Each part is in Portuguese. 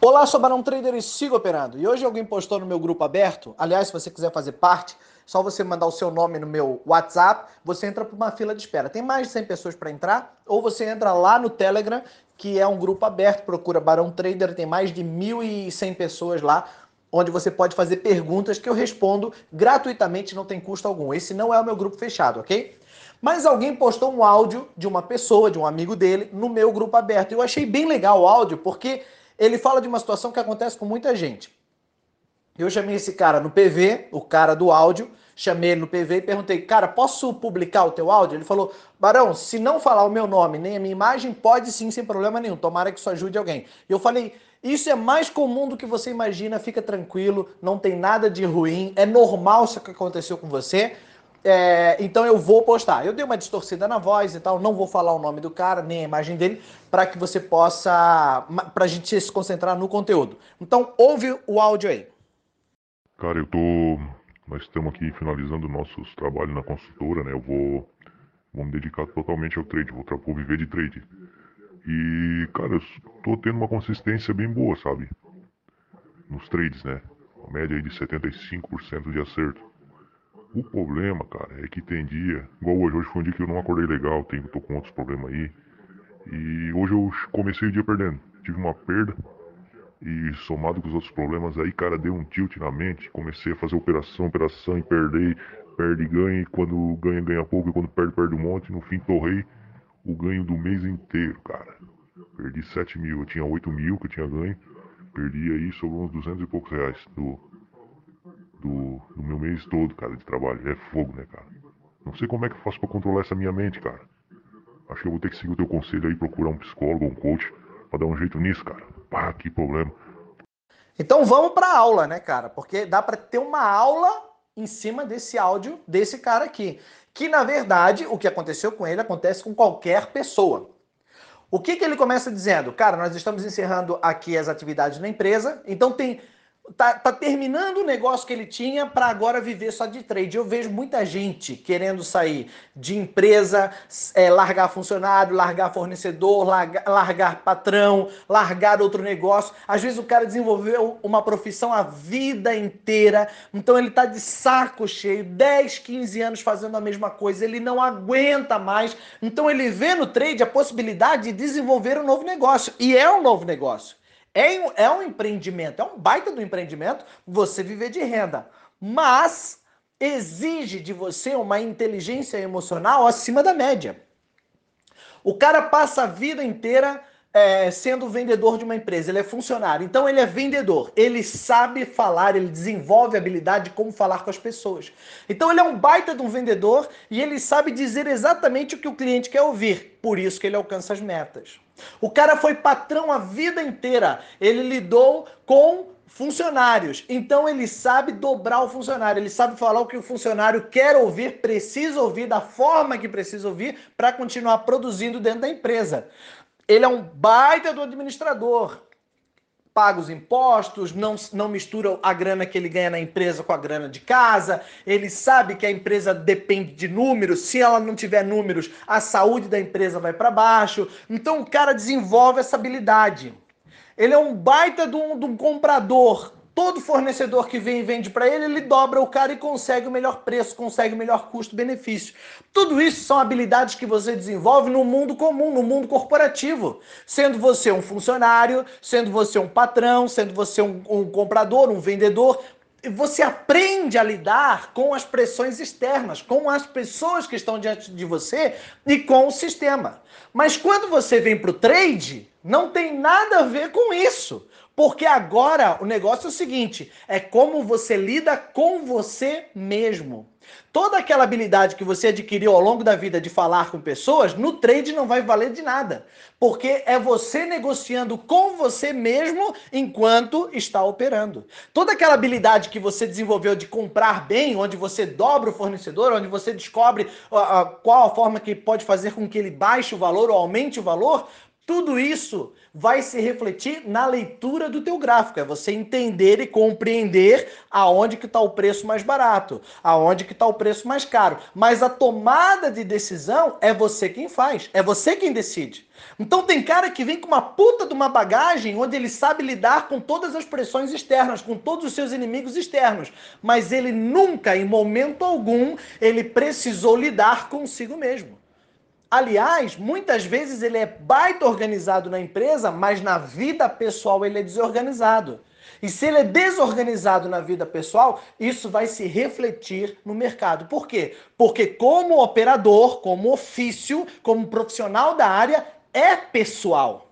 Olá, sou Barão Trader e sigo operando. E hoje alguém postou no meu grupo aberto. Aliás, se você quiser fazer parte, só você mandar o seu nome no meu WhatsApp, você entra para uma fila de espera. Tem mais de 100 pessoas para entrar, ou você entra lá no Telegram, que é um grupo aberto, procura Barão Trader, tem mais de 1.100 pessoas lá, onde você pode fazer perguntas que eu respondo gratuitamente, não tem custo algum. Esse não é o meu grupo fechado, ok? Mas alguém postou um áudio de uma pessoa, de um amigo dele, no meu grupo aberto. Eu achei bem legal o áudio, porque ele fala de uma situação que acontece com muita gente. Eu chamei esse cara no PV, o cara do áudio, chamei ele no PV e perguntei, cara, posso publicar o teu áudio? Ele falou, Barão, se não falar o meu nome nem a minha imagem, pode sim, sem problema nenhum. Tomara que isso ajude alguém. E eu falei, isso é mais comum do que você imagina, fica tranquilo, não tem nada de ruim, é normal isso que aconteceu com você. É, então eu vou postar. Eu dei uma distorcida na voz e tal, não vou falar o nome do cara, nem a imagem dele, para que você possa. para a gente se concentrar no conteúdo. Então ouve o áudio aí. Cara, eu tô. Nós estamos aqui finalizando nossos trabalhos na consultora, né? Eu vou, vou me dedicar totalmente ao trade, vou, vou viver de trade. E, cara, eu tô tendo uma consistência bem boa, sabe? Nos trades, né? Uma média aí de 75% de acerto. O problema, cara, é que tem dia, igual hoje, hoje foi um dia que eu não acordei legal, tenho, tô com outros problemas aí. E hoje eu comecei o dia perdendo. Tive uma perda e somado com os outros problemas aí, cara, deu um tilt na mente. Comecei a fazer operação, operação e perder, perde e ganha. E quando ganha, ganha pouco. E quando perde, perde um monte. No fim, torrei o ganho do mês inteiro, cara. Perdi 7 mil. Eu tinha 8 mil que eu tinha ganho. Perdi aí, sobrou uns 200 e poucos reais do, do, do meu mês todo, cara, de trabalho. É fogo, né, cara? Não sei como é que eu faço pra controlar essa minha mente, cara. Acho que eu vou ter que seguir o teu conselho aí, procurar um psicólogo, um coach, pra dar um jeito nisso, cara. Pá, que problema. Então vamos pra aula, né, cara? Porque dá pra ter uma aula em cima desse áudio desse cara aqui. Que na verdade, o que aconteceu com ele acontece com qualquer pessoa. O que, que ele começa dizendo? Cara, nós estamos encerrando aqui as atividades na empresa, então tem tá, tá terminando o negócio que ele tinha para agora viver só de trade. Eu vejo muita gente querendo sair de empresa, é, largar funcionário, largar fornecedor, largar, largar patrão, largar outro negócio. Às vezes o cara desenvolveu uma profissão a vida inteira, então ele tá de saco cheio, 10, 15 anos fazendo a mesma coisa, ele não aguenta mais. Então ele vê no trade a possibilidade de desenvolver um novo negócio. E é um novo negócio. É, é um empreendimento, é um baita do empreendimento você viver de renda. Mas exige de você uma inteligência emocional acima da média. O cara passa a vida inteira é, sendo vendedor de uma empresa, ele é funcionário, então ele é vendedor, ele sabe falar, ele desenvolve a habilidade de como falar com as pessoas. Então ele é um baita de um vendedor e ele sabe dizer exatamente o que o cliente quer ouvir, por isso que ele alcança as metas. O cara foi patrão a vida inteira, ele lidou com funcionários. Então ele sabe dobrar o funcionário, ele sabe falar o que o funcionário quer ouvir, precisa ouvir, da forma que precisa ouvir para continuar produzindo dentro da empresa. Ele é um baita do administrador. Paga os impostos, não, não mistura a grana que ele ganha na empresa com a grana de casa. Ele sabe que a empresa depende de números. Se ela não tiver números, a saúde da empresa vai para baixo. Então o cara desenvolve essa habilidade. Ele é um baita de um, de um comprador Todo fornecedor que vem e vende para ele, ele dobra o cara e consegue o melhor preço, consegue o melhor custo-benefício. Tudo isso são habilidades que você desenvolve no mundo comum, no mundo corporativo. Sendo você um funcionário, sendo você um patrão, sendo você um, um comprador, um vendedor, você aprende a lidar com as pressões externas, com as pessoas que estão diante de você e com o sistema. Mas quando você vem para o trade, não tem nada a ver com isso. Porque agora o negócio é o seguinte: é como você lida com você mesmo. Toda aquela habilidade que você adquiriu ao longo da vida de falar com pessoas, no trade não vai valer de nada. Porque é você negociando com você mesmo enquanto está operando. Toda aquela habilidade que você desenvolveu de comprar bem, onde você dobra o fornecedor, onde você descobre uh, uh, qual a forma que pode fazer com que ele baixe o valor ou aumente o valor, Tudo isso vai se refletir na leitura do teu gráfico, é você entender e compreender aonde que está o preço mais barato, aonde que está o preço mais caro. Mas a tomada de decisão é você quem faz, é você quem decide. Então tem cara que vem com uma puta de uma bagagem onde ele sabe lidar com todas as pressões externas, com todos os seus inimigos externos, mas ele nunca, em momento algum, ele precisou lidar consigo mesmo. Aliás, muitas vezes ele é baita organizado na empresa, mas na vida pessoal ele é desorganizado. E se ele é desorganizado na vida pessoal, isso vai se refletir no mercado. Por quê? Porque, como operador, como ofício, como profissional da área, é pessoal.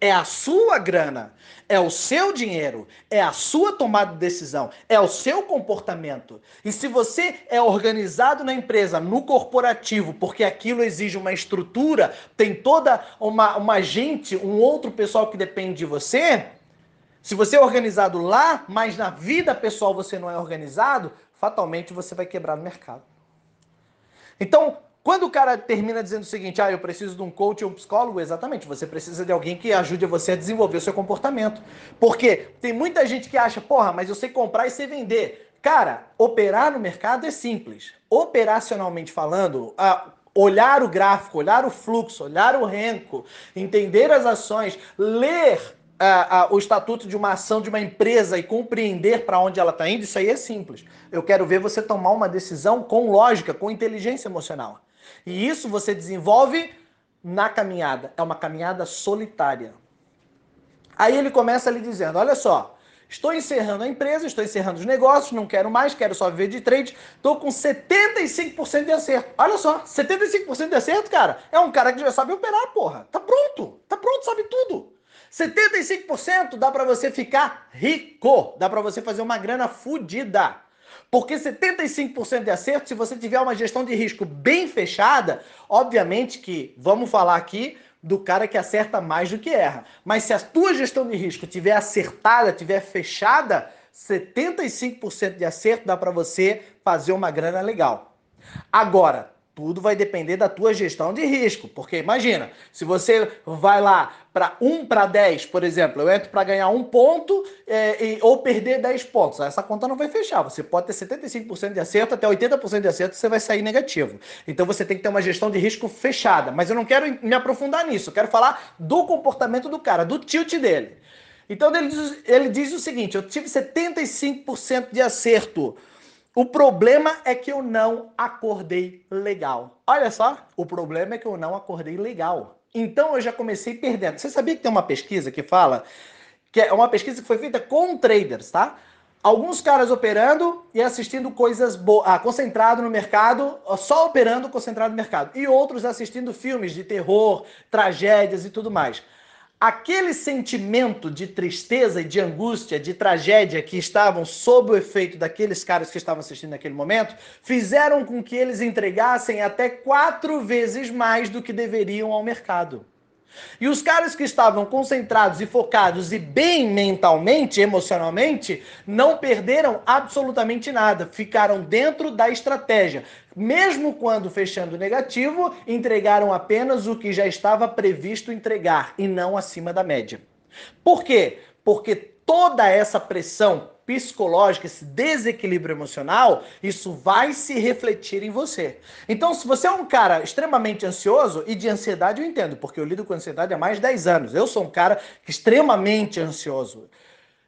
É a sua grana, é o seu dinheiro, é a sua tomada de decisão, é o seu comportamento. E se você é organizado na empresa, no corporativo, porque aquilo exige uma estrutura, tem toda uma, uma gente, um outro pessoal que depende de você, se você é organizado lá, mas na vida pessoal você não é organizado, fatalmente você vai quebrar no mercado. Então, quando o cara termina dizendo o seguinte, ah, eu preciso de um coach ou um psicólogo, exatamente, você precisa de alguém que ajude você a desenvolver o seu comportamento. Porque tem muita gente que acha, porra, mas eu sei comprar e sei vender. Cara, operar no mercado é simples. Operacionalmente falando, olhar o gráfico, olhar o fluxo, olhar o renco, entender as ações, ler o estatuto de uma ação de uma empresa e compreender para onde ela está indo, isso aí é simples. Eu quero ver você tomar uma decisão com lógica, com inteligência emocional. E isso você desenvolve na caminhada. É uma caminhada solitária. Aí ele começa ali dizendo: Olha só, estou encerrando a empresa, estou encerrando os negócios, não quero mais, quero só viver de trade. Estou com 75% de acerto. Olha só, 75% de acerto, cara, é um cara que já sabe operar, porra. Tá pronto, tá pronto, sabe tudo. 75% dá para você ficar rico, dá para você fazer uma grana fodida. Porque 75% de acerto, se você tiver uma gestão de risco bem fechada, obviamente que vamos falar aqui do cara que acerta mais do que erra. Mas se a tua gestão de risco tiver acertada, tiver fechada, 75% de acerto dá para você fazer uma grana legal. Agora, tudo vai depender da tua gestão de risco, porque imagina, se você vai lá para 1 para 10, por exemplo, eu entro para ganhar um ponto é, e, ou perder 10 pontos, essa conta não vai fechar. Você pode ter 75% de acerto, até 80% de acerto, você vai sair negativo. Então você tem que ter uma gestão de risco fechada. Mas eu não quero me aprofundar nisso, eu quero falar do comportamento do cara, do tilt dele. Então ele diz, ele diz o seguinte: eu tive 75% de acerto. O problema é que eu não acordei legal. Olha só, o problema é que eu não acordei legal. Então eu já comecei perdendo. Você sabia que tem uma pesquisa que fala que é uma pesquisa que foi feita com traders, tá? Alguns caras operando e assistindo coisas boas, ah, concentrado no mercado, só operando concentrado no mercado, e outros assistindo filmes de terror, tragédias e tudo mais aquele sentimento de tristeza e de angústia, de tragédia que estavam sob o efeito daqueles caras que estavam assistindo naquele momento, fizeram com que eles entregassem até quatro vezes mais do que deveriam ao mercado. E os caras que estavam concentrados e focados e bem mentalmente, emocionalmente, não perderam absolutamente nada, ficaram dentro da estratégia. Mesmo quando fechando negativo, entregaram apenas o que já estava previsto entregar e não acima da média. Por quê? Porque toda essa pressão psicológica, esse desequilíbrio emocional, isso vai se refletir em você. Então, se você é um cara extremamente ansioso, e de ansiedade eu entendo, porque eu lido com ansiedade há mais de 10 anos. Eu sou um cara extremamente ansioso.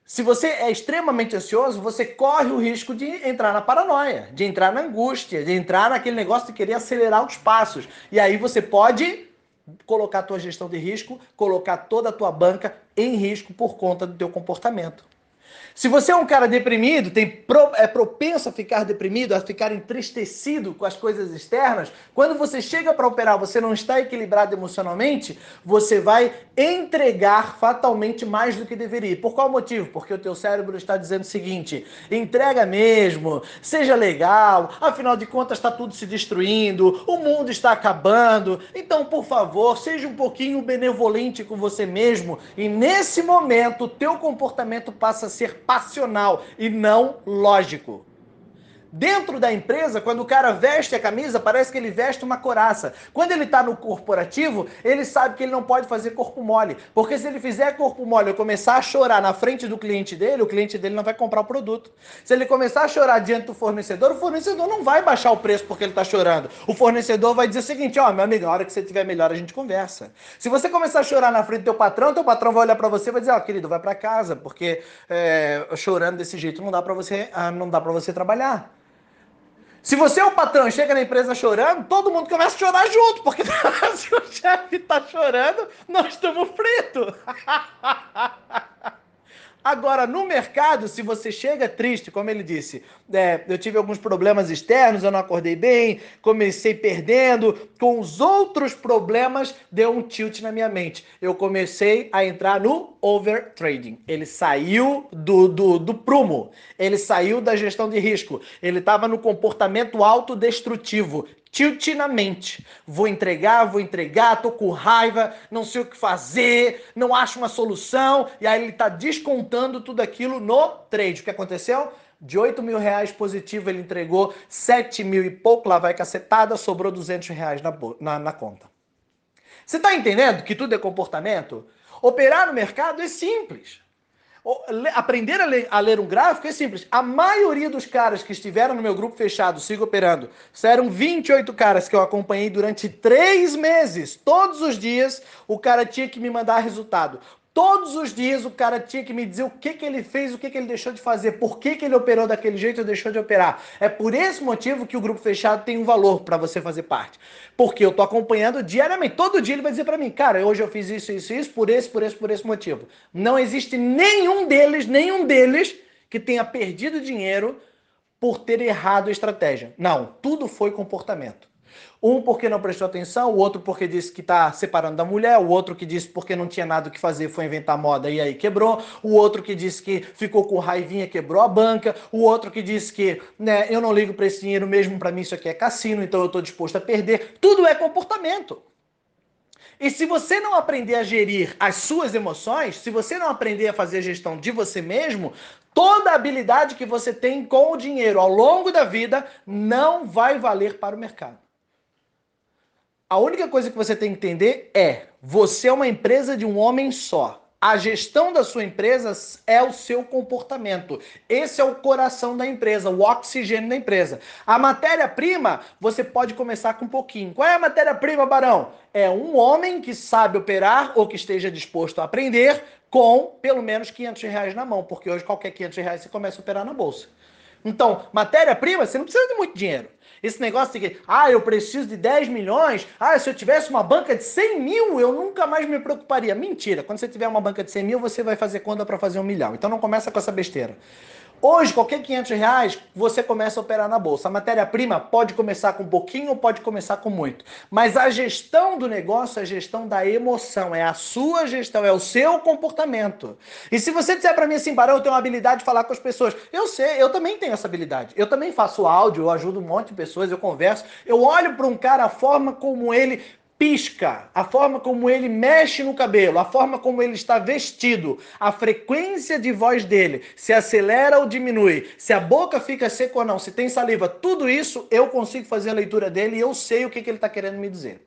Se você é extremamente ansioso, você corre o risco de entrar na paranoia, de entrar na angústia, de entrar naquele negócio de querer acelerar os passos. E aí você pode colocar a tua gestão de risco, colocar toda a tua banca em risco por conta do teu comportamento. Se você é um cara deprimido, tem pro, é propenso a ficar deprimido, a ficar entristecido com as coisas externas, quando você chega para operar, você não está equilibrado emocionalmente, você vai entregar fatalmente mais do que deveria. Por qual motivo? Porque o teu cérebro está dizendo o seguinte: entrega mesmo, seja legal, afinal de contas está tudo se destruindo, o mundo está acabando. Então, por favor, seja um pouquinho benevolente com você mesmo e nesse momento o teu comportamento passa a ser passional e não lógico. Dentro da empresa, quando o cara veste a camisa, parece que ele veste uma coraça. Quando ele está no corporativo, ele sabe que ele não pode fazer corpo mole. Porque se ele fizer corpo mole e começar a chorar na frente do cliente dele, o cliente dele não vai comprar o produto. Se ele começar a chorar diante do fornecedor, o fornecedor não vai baixar o preço porque ele está chorando. O fornecedor vai dizer o seguinte: ó, oh, meu amigo, na hora que você estiver melhor, a gente conversa. Se você começar a chorar na frente do teu patrão, teu patrão vai olhar para você e vai dizer: ó, oh, querido, vai para casa, porque é, chorando desse jeito não dá para você, ah, não dá para você trabalhar. Se você é o patrão e chega na empresa chorando, todo mundo começa a chorar junto, porque se o chefe está chorando, nós estamos fritos. Agora, no mercado, se você chega triste, como ele disse, é, eu tive alguns problemas externos, eu não acordei bem, comecei perdendo, com os outros problemas, deu um tilt na minha mente. Eu comecei a entrar no overtrading. Ele saiu do, do, do prumo, ele saiu da gestão de risco, ele estava no comportamento autodestrutivo tilt na mente. Vou entregar, vou entregar, tô com raiva, não sei o que fazer, não acho uma solução. E aí ele está descontando tudo aquilo no trade. O que aconteceu? De 8 mil reais positivo, ele entregou 7 mil e pouco, lá vai cacetada, sobrou 200 reais na, na, na conta. Você está entendendo que tudo é comportamento? Operar no mercado é simples. Aprender a ler, a ler, um gráfico é simples. A maioria dos caras que estiveram no meu grupo fechado, sigo operando, eram 28 caras que eu acompanhei durante três meses. Todos os dias o cara tinha que me mandar resultado. Todos os dias o cara tinha que me dizer o que, que ele fez, o que, que ele deixou de fazer, por que, que ele operou daquele jeito ou deixou de operar. É por esse motivo que o grupo fechado tem um valor para você fazer parte. Porque eu tô acompanhando diariamente. Todo dia ele vai dizer para mim, cara, hoje eu fiz isso, isso, isso, por esse, por esse, por esse motivo. Não existe nenhum deles, nenhum deles que tenha perdido dinheiro por ter errado a estratégia. Não, tudo foi comportamento. Um porque não prestou atenção, o outro porque disse que está separando da mulher, o outro que disse porque não tinha nada o que fazer, foi inventar moda e aí quebrou, o outro que disse que ficou com raivinha, quebrou a banca, o outro que disse que né, eu não ligo para esse dinheiro mesmo, para mim isso aqui é cassino, então eu estou disposto a perder. Tudo é comportamento. E se você não aprender a gerir as suas emoções, se você não aprender a fazer a gestão de você mesmo, toda a habilidade que você tem com o dinheiro ao longo da vida não vai valer para o mercado. A única coisa que você tem que entender é: você é uma empresa de um homem só. A gestão da sua empresa é o seu comportamento. Esse é o coração da empresa, o oxigênio da empresa. A matéria-prima, você pode começar com um pouquinho. Qual é a matéria-prima, Barão? É um homem que sabe operar ou que esteja disposto a aprender com pelo menos 500 reais na mão, porque hoje qualquer 500 reais você começa a operar na bolsa. Então, matéria-prima, você não precisa de muito dinheiro. Esse negócio de que, ah, eu preciso de 10 milhões, ah, se eu tivesse uma banca de 100 mil, eu nunca mais me preocuparia. Mentira, quando você tiver uma banca de 100 mil, você vai fazer conta para fazer um milhão. Então não começa com essa besteira. Hoje, qualquer 500 reais, você começa a operar na bolsa. A matéria-prima pode começar com pouquinho ou pode começar com muito. Mas a gestão do negócio é a gestão da emoção, é a sua gestão, é o seu comportamento. E se você disser para mim assim, Barão, eu tenho uma habilidade de falar com as pessoas. Eu sei, eu também tenho essa habilidade. Eu também faço áudio, eu ajudo um monte de pessoas, eu converso. Eu olho para um cara, a forma como ele pisca, a forma como ele mexe no cabelo, a forma como ele está vestido, a frequência de voz dele, se acelera ou diminui, se a boca fica seca ou não, se tem saliva, tudo isso eu consigo fazer a leitura dele e eu sei o que, que ele está querendo me dizer.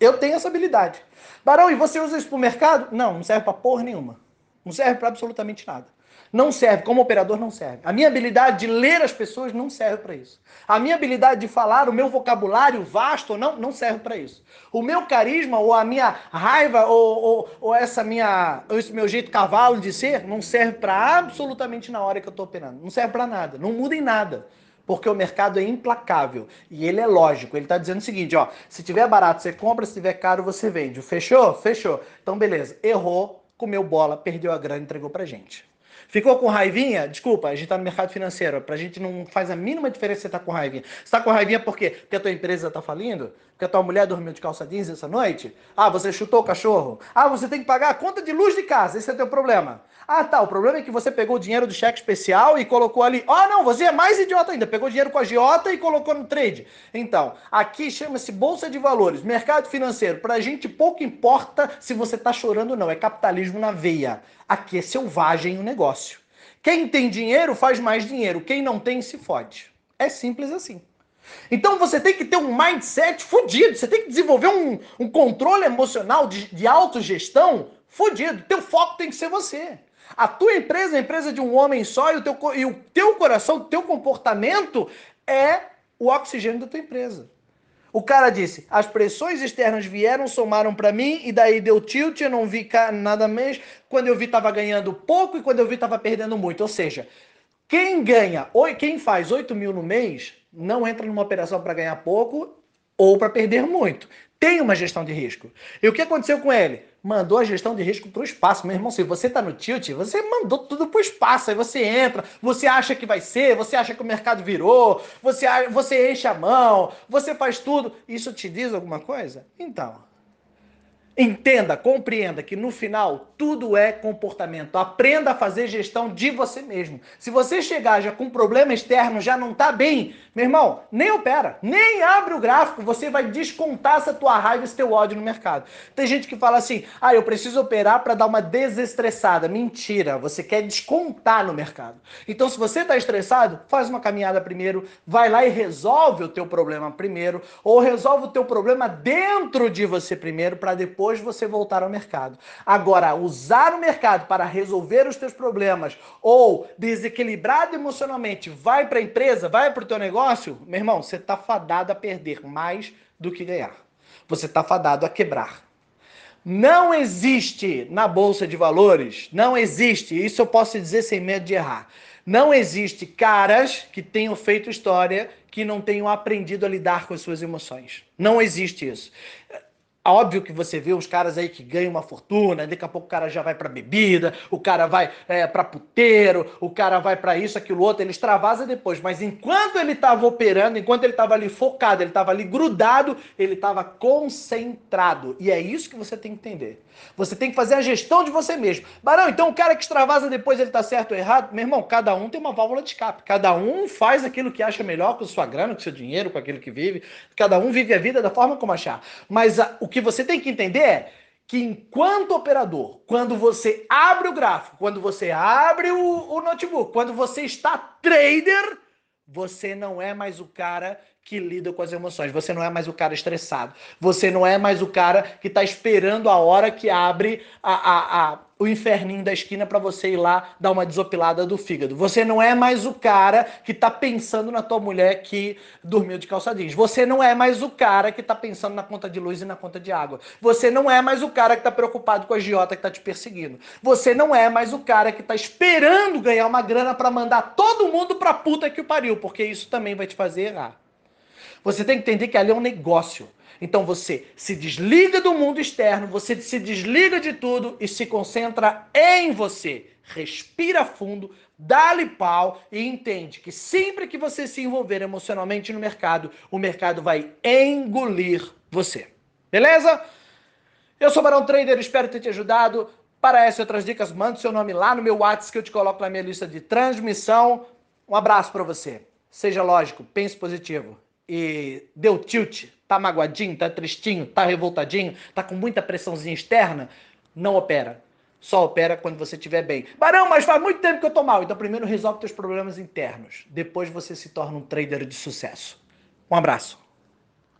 Eu tenho essa habilidade. Barão, e você usa isso para o mercado? Não, não serve para porra nenhuma. Não serve para absolutamente nada. Não serve, como operador não serve. A minha habilidade de ler as pessoas não serve para isso. A minha habilidade de falar, o meu vocabulário vasto não, não serve para isso. O meu carisma ou a minha raiva ou, ou, ou essa minha, ou esse meu jeito cavalo de ser não serve para absolutamente na hora que eu estou operando. Não serve para nada. Não muda em nada porque o mercado é implacável e ele é lógico. Ele está dizendo o seguinte, ó, se tiver barato você compra, se tiver caro você vende. Fechou? Fechou. Então beleza. Errou, comeu bola, perdeu a grana, entregou pra gente. Ficou com raivinha? Desculpa, a gente está no mercado financeiro. Para a gente não faz a mínima diferença você estar tá com raivinha. Você está com raivinha por quê? Porque a tua empresa está falindo? Porque a tua mulher dormiu de calça jeans essa noite? Ah, você chutou o cachorro? Ah, você tem que pagar a conta de luz de casa. Esse é o teu problema. Ah, tá. O problema é que você pegou o dinheiro do cheque especial e colocou ali. Ah, não, você é mais idiota ainda. Pegou dinheiro com a Giota e colocou no trade. Então, aqui chama-se Bolsa de Valores, mercado financeiro. Para a gente pouco importa se você está chorando ou não. É capitalismo na veia. Aqui é selvagem o negócio. Quem tem dinheiro faz mais dinheiro, quem não tem se fode. É simples assim. Então você tem que ter um mindset fodido, você tem que desenvolver um, um controle emocional de, de autogestão fodido. Teu foco tem que ser você. A tua empresa é a empresa de um homem só e o teu, e o teu coração, o teu comportamento é o oxigênio da tua empresa. O cara disse: as pressões externas vieram, somaram para mim e daí deu tilt, eu não vi nada mais. Quando eu vi tava ganhando pouco e quando eu vi tava perdendo muito. Ou seja, quem ganha, quem faz 8 mil no mês, não entra numa operação para ganhar pouco ou para perder muito. Tem uma gestão de risco. E o que aconteceu com ele? Mandou a gestão de risco para o espaço. Meu irmão, se você está no tilt, você mandou tudo para o espaço. Aí você entra, você acha que vai ser, você acha que o mercado virou, você, você enche a mão, você faz tudo. Isso te diz alguma coisa? Então, Entenda, compreenda que no final tudo é comportamento. Aprenda a fazer gestão de você mesmo. Se você chegar já com problema externo, já não está bem, meu irmão, nem opera, nem abre o gráfico, você vai descontar essa tua raiva, esse teu ódio no mercado. Tem gente que fala assim: "Ah, eu preciso operar para dar uma desestressada". Mentira, você quer descontar no mercado. Então, se você está estressado, faz uma caminhada primeiro, vai lá e resolve o teu problema primeiro, ou resolve o teu problema dentro de você primeiro para depois depois você voltar ao mercado. Agora, usar o mercado para resolver os teus problemas ou desequilibrado emocionalmente, vai para a empresa, vai para o teu negócio, meu irmão, você está fadado a perder mais do que ganhar. Você está fadado a quebrar. Não existe na bolsa de valores, não existe, isso eu posso dizer sem medo de errar. Não existe caras que tenham feito história que não tenham aprendido a lidar com as suas emoções. Não existe isso. Óbvio que você vê uns caras aí que ganham uma fortuna, daqui a pouco o cara já vai para bebida, o cara vai é, para puteiro, o cara vai para isso, aquilo outro, ele extravasa depois. Mas enquanto ele estava operando, enquanto ele estava ali focado, ele estava ali grudado, ele estava concentrado. E é isso que você tem que entender. Você tem que fazer a gestão de você mesmo. Barão, então o cara que extravasa depois ele tá certo ou errado? Meu irmão, cada um tem uma válvula de escape. Cada um faz aquilo que acha melhor com sua grana, com seu dinheiro, com aquilo que vive. Cada um vive a vida da forma como achar. Mas a, o que você tem que entender é que enquanto operador, quando você abre o gráfico, quando você abre o, o notebook, quando você está trader, você não é mais o cara que lida com as emoções. Você não é mais o cara estressado. Você não é mais o cara que está esperando a hora que abre a, a, a o inferninho da esquina para você ir lá dar uma desopilada do fígado. Você não é mais o cara que tá pensando na tua mulher que dormiu de calça jeans. Você não é mais o cara que tá pensando na conta de luz e na conta de água. Você não é mais o cara que tá preocupado com a giota que tá te perseguindo. Você não é mais o cara que tá esperando ganhar uma grana para mandar todo mundo pra puta que o pariu, porque isso também vai te fazer errar. Você tem que entender que ali é um negócio. Então você se desliga do mundo externo, você se desliga de tudo e se concentra em você. Respira fundo, dá-lhe pau e entende que sempre que você se envolver emocionalmente no mercado, o mercado vai engolir você. Beleza? Eu sou Barão Trader, espero ter te ajudado. Para essas e outras dicas, mande seu nome lá no meu WhatsApp que eu te coloco na minha lista de transmissão. Um abraço para você. Seja lógico, pense positivo e deu tilt, tá magoadinho, tá tristinho, tá revoltadinho, tá com muita pressãozinha externa, não opera. Só opera quando você estiver bem. Barão, mas faz muito tempo que eu tô mal. Então primeiro resolve teus problemas internos. Depois você se torna um trader de sucesso. Um abraço.